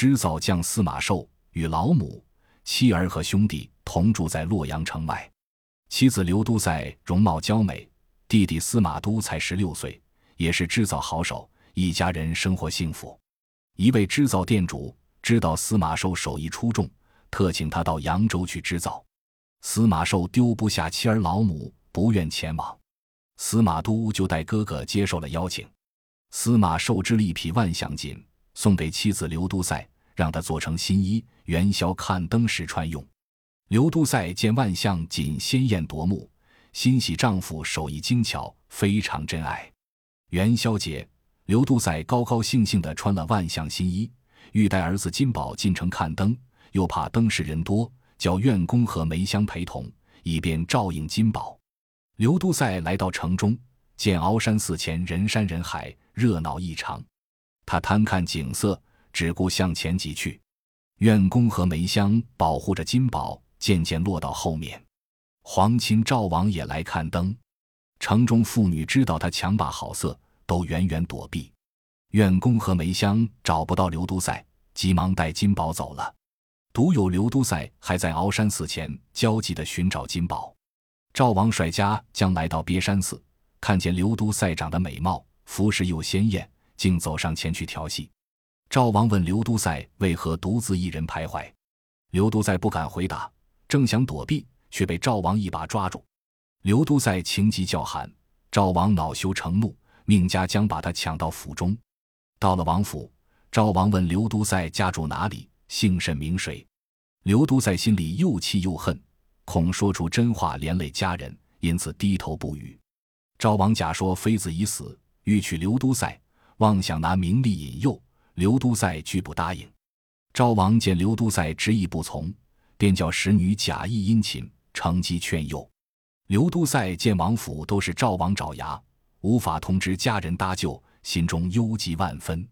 织造匠司马寿与老母、妻儿和兄弟同住在洛阳城外。妻子刘都塞容貌娇美，弟弟司马都才十六岁，也是织造好手，一家人生活幸福。一位织造店主知道司马寿手艺出众，特请他到扬州去织造。司马寿丢不下妻儿老母，不愿前往。司马都就带哥哥接受了邀请。司马寿织了一匹万象锦，送给妻子刘都塞，让他做成新衣，元宵看灯时穿用。刘都塞见万象锦鲜艳夺目，欣喜丈夫手艺精巧，非常珍爱。元宵节，刘都塞高高兴兴地穿了万象新衣，欲带儿子金宝进城看灯，又怕灯市人多，叫院工和梅香陪同，以便照应金宝。刘都塞来到城中，见鳌山寺前人山人海，热闹异常。他贪看景色，只顾向前挤去。院公和梅香保护着金宝，渐渐落到后面。皇亲赵王也来看灯。城中妇女知道他强霸好色，都远远躲避。院公和梅香找不到刘都塞，急忙带金宝走了。独有刘都塞还在鳌山寺前焦急地寻找金宝。赵王率家将来到鳖山寺，看见刘都塞长得美貌，服饰又鲜艳，竟走上前去调戏。赵王问刘都塞为何独自一人徘徊，刘都塞不敢回答，正想躲避，却被赵王一把抓住。刘都塞情急叫喊，赵王恼羞成怒，命家将把他抢到府中。到了王府，赵王问刘都塞家住哪里，姓甚名谁。刘都塞心里又气又恨。恐说出真话连累家人，因此低头不语。赵王假说妃子已死，欲娶刘都塞，妄想拿名利引诱刘都塞，拒不答应。赵王见刘都塞执意不从，便叫使女假意殷勤，乘机劝诱。刘都塞见王府都是赵王爪牙，无法通知家人搭救，心中忧急万分。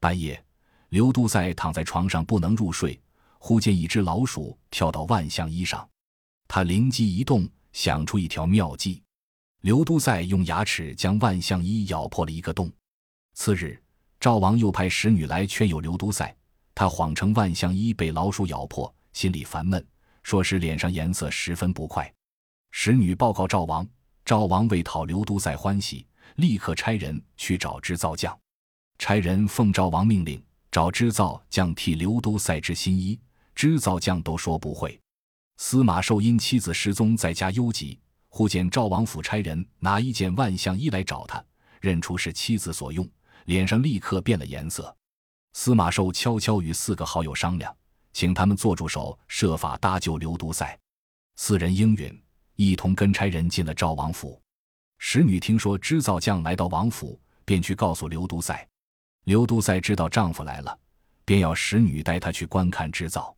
半夜，刘都塞躺在床上不能入睡，忽见一只老鼠跳到万象衣上。他灵机一动，想出一条妙计。刘都塞用牙齿将万象衣咬破了一个洞。次日，赵王又派使女来劝诱刘都塞，他谎称万象衣被老鼠咬破，心里烦闷，说是脸上颜色十分不快。使女报告赵王，赵王为讨刘都塞欢喜，立刻差人去找织造匠。差人奉赵王命令找织造匠替刘都塞织新衣，织造匠都说不会。司马寿因妻子失踪，在家忧急。忽见赵王府差人拿一件万象衣来找他，认出是妻子所用，脸上立刻变了颜色。司马寿悄悄与四个好友商量，请他们做助手，设法搭救刘都塞。四人应允，一同跟差人进了赵王府。使女听说织造匠来到王府，便去告诉刘都塞。刘都塞知道丈夫来了，便要使女带他去观看织造。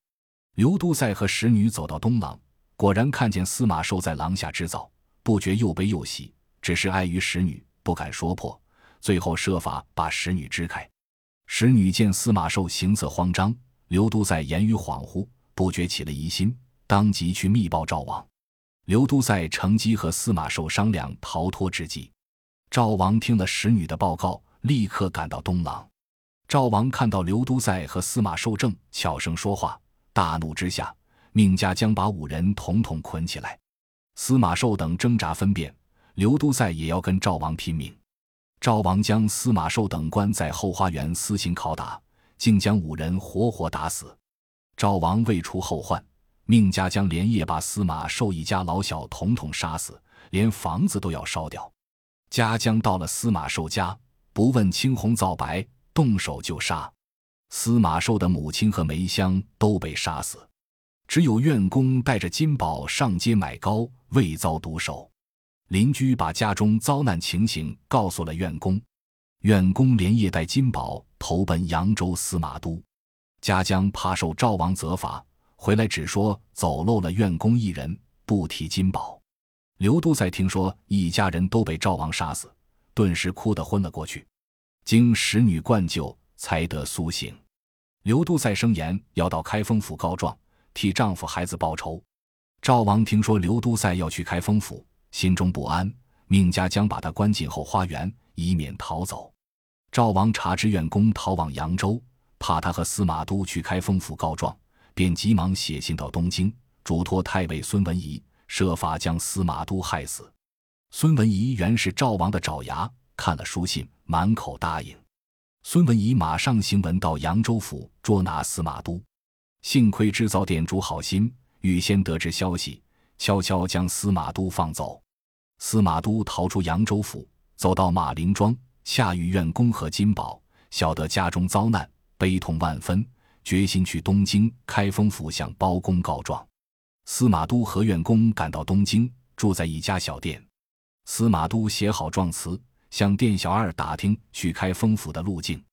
刘都塞和使女走到东廊，果然看见司马寿在廊下织造，不觉又悲又喜，只是碍于使女，不敢说破。最后设法把使女支开。使女见司马寿行色慌张，刘都塞言语恍惚，不觉起了疑心，当即去密报赵王。刘都塞乘机和司马寿商量逃脱之计。赵王听了使女的报告，立刻赶到东廊。赵王看到刘都塞和司马寿正悄声说话。大怒之下，命家将把五人统统捆起来。司马寿等挣扎分辨，刘都塞也要跟赵王拼命。赵王将司马寿等关在后花园私刑拷打，竟将五人活活打死。赵王为除后患，命家将连夜把司马寿一家老小统统杀死，连房子都要烧掉。家将到了司马寿家，不问青红皂白，动手就杀。司马寿的母亲和梅香都被杀死，只有院工带着金宝上街买糕，未遭毒手。邻居把家中遭难情形告诉了院工，院工连夜带金宝投奔扬州司马都。家将怕受赵王责罚，回来只说走漏了院工一人，不提金宝。刘都塞听说一家人都被赵王杀死，顿时哭得昏了过去，经使女灌救，才得苏醒。刘都塞声言要到开封府告状，替丈夫孩子报仇。赵王听说刘都塞要去开封府，心中不安，命家将把他关进后花园，以免逃走。赵王查知院公逃往扬州，怕他和司马都去开封府告状，便急忙写信到东京，嘱托太尉孙文仪设法将司马都害死。孙文仪原是赵王的爪牙，看了书信，满口答应。孙文仪马上行文到扬州府捉拿司马都。幸亏织造店主好心，预先得知消息，悄悄将司马都放走。司马都逃出扬州府，走到马陵庄，下狱院公和金宝，晓得家中遭难，悲痛万分，决心去东京开封府向包公告状。司马都和院公赶到东京，住在一家小店。司马都写好状词，向店小二打听去开封府的路径。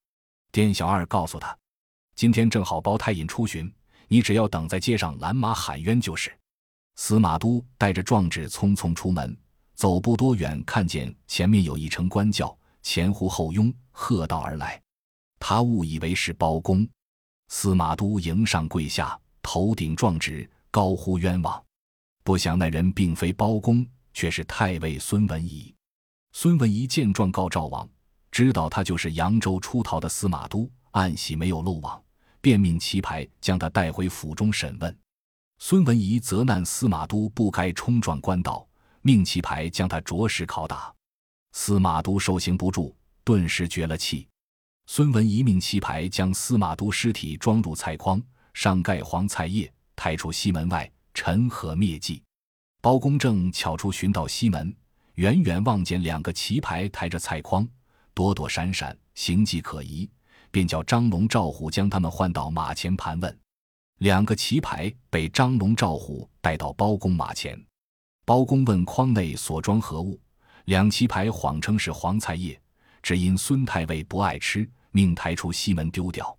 店小二告诉他，今天正好包太尹出巡。你只要等在街上拦马喊冤就是。司马都带着状纸匆匆出门，走不多远，看见前面有一乘官轿，前呼后拥，喝道而来。他误以为是包公，司马都迎上跪下，头顶状纸，高呼冤枉。不想那人并非包公，却是太尉孙文仪。孙文仪见状，告赵王，知道他就是扬州出逃的司马都，暗喜没有漏网。便命棋牌将他带回府中审问。孙文仪责难司马都不该冲撞官道，命棋牌将他着实拷打。司马都受刑不住，顿时绝了气。孙文一命棋牌将司马都尸体装入菜筐，上盖黄菜叶，抬出西门外，陈河灭迹。包公正巧出寻到西门，远远望见两个棋牌抬着菜筐，躲躲闪闪，形迹可疑。便叫张龙、赵虎将他们唤到马前盘问。两个棋牌被张龙、赵虎带到包公马前。包公问筐内所装何物，两棋牌谎称是黄菜叶，只因孙太尉不爱吃，命抬出西门丢掉。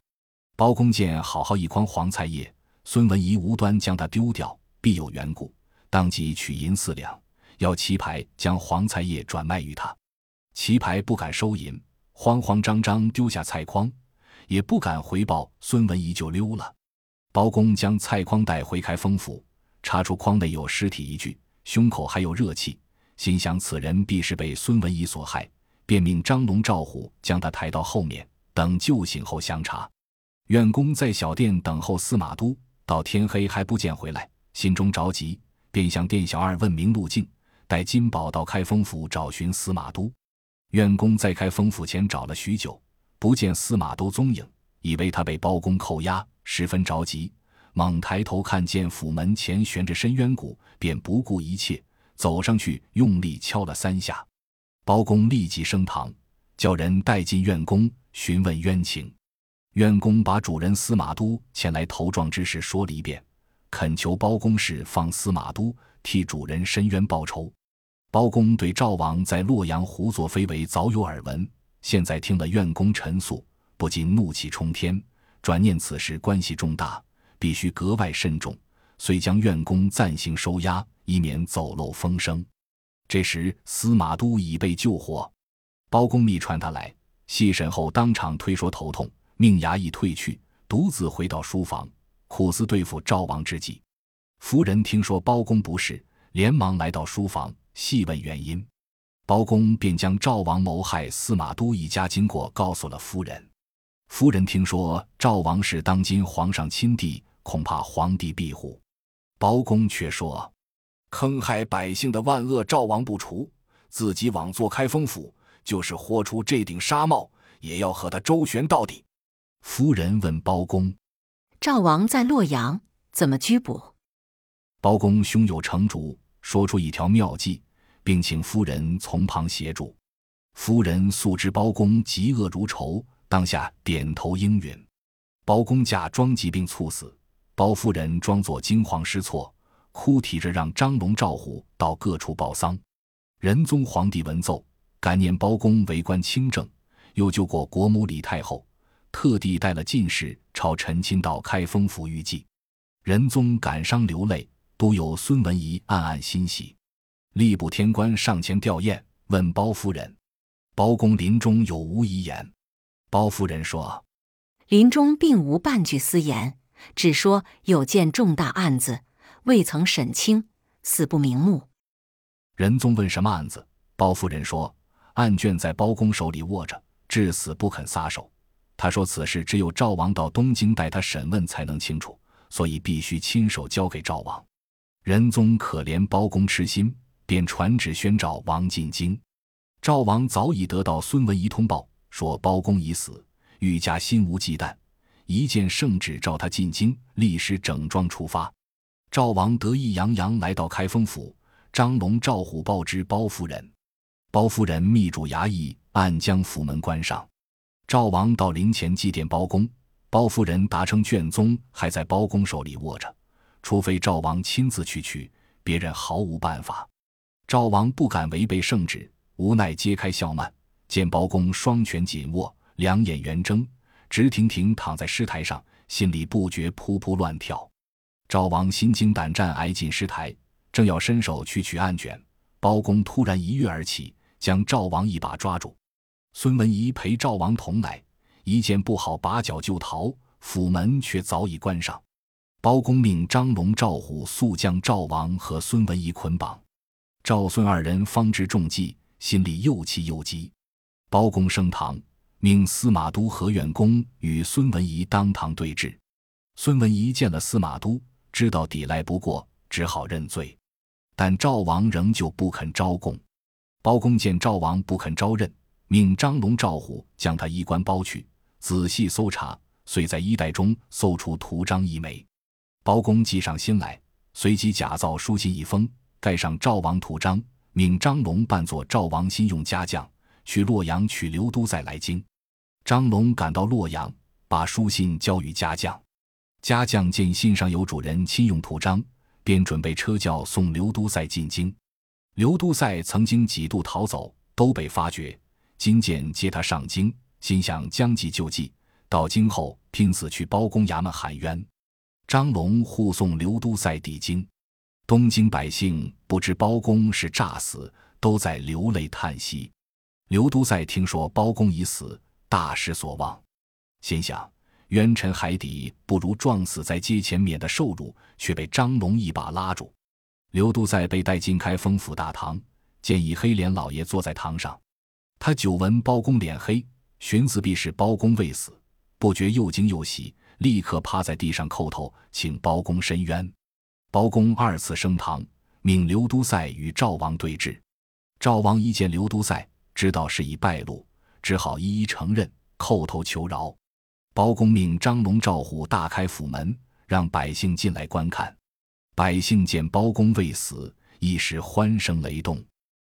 包公见好好一筐黄菜叶，孙文仪无端将它丢掉，必有缘故，当即取银四两，要棋牌将黄菜叶转卖于他。棋牌不敢收银，慌慌张张丢下菜筐。也不敢回报孙文仪，就溜了。包公将菜筐带回开封府，查出筐内有尸体一具，胸口还有热气，心想此人必是被孙文仪所害，便命张龙、赵虎将他抬到后面，等救醒后详查。院公在小店等候司马都，到天黑还不见回来，心中着急，便向店小二问明路径，带金宝到开封府找寻司马都。院公在开封府前找了许久。不见司马都踪影，以为他被包公扣押，十分着急。猛抬头看见府门前悬着深渊鼓，便不顾一切走上去，用力敲了三下。包公立即升堂，叫人带进院宫询问冤情。院公把主人司马都前来投状之事说了一遍，恳求包公释放司马都，替主人伸冤报仇。包公对赵王在洛阳胡作非为早有耳闻。现在听了院公陈诉，不禁怒气冲天。转念此事关系重大，必须格外慎重，遂将院公暂行收押，以免走漏风声。这时司马都已被救活，包公密传他来，细审后当场推说头痛，命衙役退去，独自回到书房，苦思对付赵王之计。夫人听说包公不是，连忙来到书房，细问原因。包公便将赵王谋害司马都一家经过告诉了夫人。夫人听说赵王是当今皇上亲弟，恐怕皇帝庇护。包公却说：“坑害百姓的万恶赵王不除，自己枉做开封府，就是豁出这顶纱帽，也要和他周旋到底。”夫人问包公：“赵王在洛阳，怎么拘捕？”包公胸有成竹，说出一条妙计。并请夫人从旁协助。夫人素知包公嫉恶如仇，当下点头应允。包公假装疾病猝死，包夫人装作惊慌失措，哭啼着让张龙、赵虎到各处报丧。仁宗皇帝闻奏，感念包公为官清正，又救过国母李太后，特地带了进士朝陈亲到开封府御祭。仁宗感伤流泪，都有孙文仪暗暗欣喜。吏部天官上前吊唁，问包夫人：“包公临终有无遗言？”包夫人说：“临终并无半句私言，只说有件重大案子未曾审清，死不瞑目。”仁宗问什么案子？包夫人说：“案卷在包公手里握着，至死不肯撒手。他说此事只有赵王到东京带他审问才能清楚，所以必须亲手交给赵王。仁宗可怜包公痴心，便传旨宣召王进京。赵王早已得到孙文仪通报，说包公已死，愈加心无忌惮，一见圣旨召他进京，立时整装出发。赵王得意洋洋来到开封府，张龙赵虎报知包夫人，包夫人密嘱衙役，暗将府门关上。赵王到陵前祭奠包公，包夫人答称卷宗还在包公手里握着，除非赵王亲自去取，别人毫无办法。赵王不敢违背圣旨，无奈揭开笑幔，见包公双拳紧握，两眼圆睁，直挺挺躺在尸台上，心里不觉扑扑乱跳。赵王心惊胆战，挨进尸台，正要伸手去取案卷，包公突然一跃而起，将赵王一把抓住。孙文仪陪赵王同来，一见不好，拔脚就逃，府门却早已关上。包公命张龙、赵虎速将赵王和孙文仪捆绑。赵孙二人方知中计，心里又气又急。包公升堂，命司马都何远公与孙文仪当堂对质。孙文仪见了司马都。知道抵赖不过，只好认罪，但赵王仍旧不肯招供。包公见赵王不肯招认，命张龙、赵虎将他衣冠剥去，仔细搜查，遂在衣袋中搜出图章一枚。包公计上心来，随即假造书信一封，盖上赵王图章，命张龙扮作赵王新用家将，去洛阳取刘都再来京。张龙赶到洛阳，把书信交与家将。家将见信上有主人亲用图章，便准备车轿送刘都塞进京。刘都塞曾经几度逃走，都被发觉。金见接他上京，心想将计就计，到京后拼死去包公衙门喊冤。张龙护送刘都塞抵京，东京百姓不知包公是诈死，都在流泪叹息。刘都塞听说包公已死，大失所望，心想。冤沉海底，不如撞死在街前，免得受辱。却被张龙一把拉住。刘都塞被带进开封府大堂，见一黑脸老爷坐在堂上。他久闻包公脸黑，寻思必是包公未死，不觉又惊又喜，立刻趴在地上叩头，请包公伸冤。包公二次升堂，命刘都塞与赵王对峙。赵王一见刘都塞，知道是已败露，只好一一承认，叩头求饶。包公命张龙、赵虎大开府门，让百姓进来观看。百姓见包公未死，一时欢声雷动。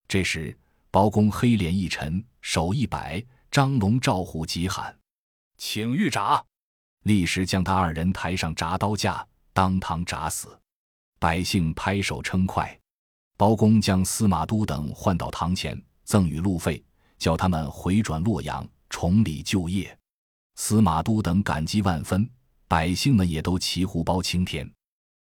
这时，包公黑脸一沉，手一摆，张龙、赵虎急喊：“请御铡！”立时将他二人抬上铡刀架，当堂铡死。百姓拍手称快。包公将司马都等唤到堂前，赠与路费，叫他们回转洛阳，重礼旧业。司马都等感激万分，百姓们也都齐呼包青天。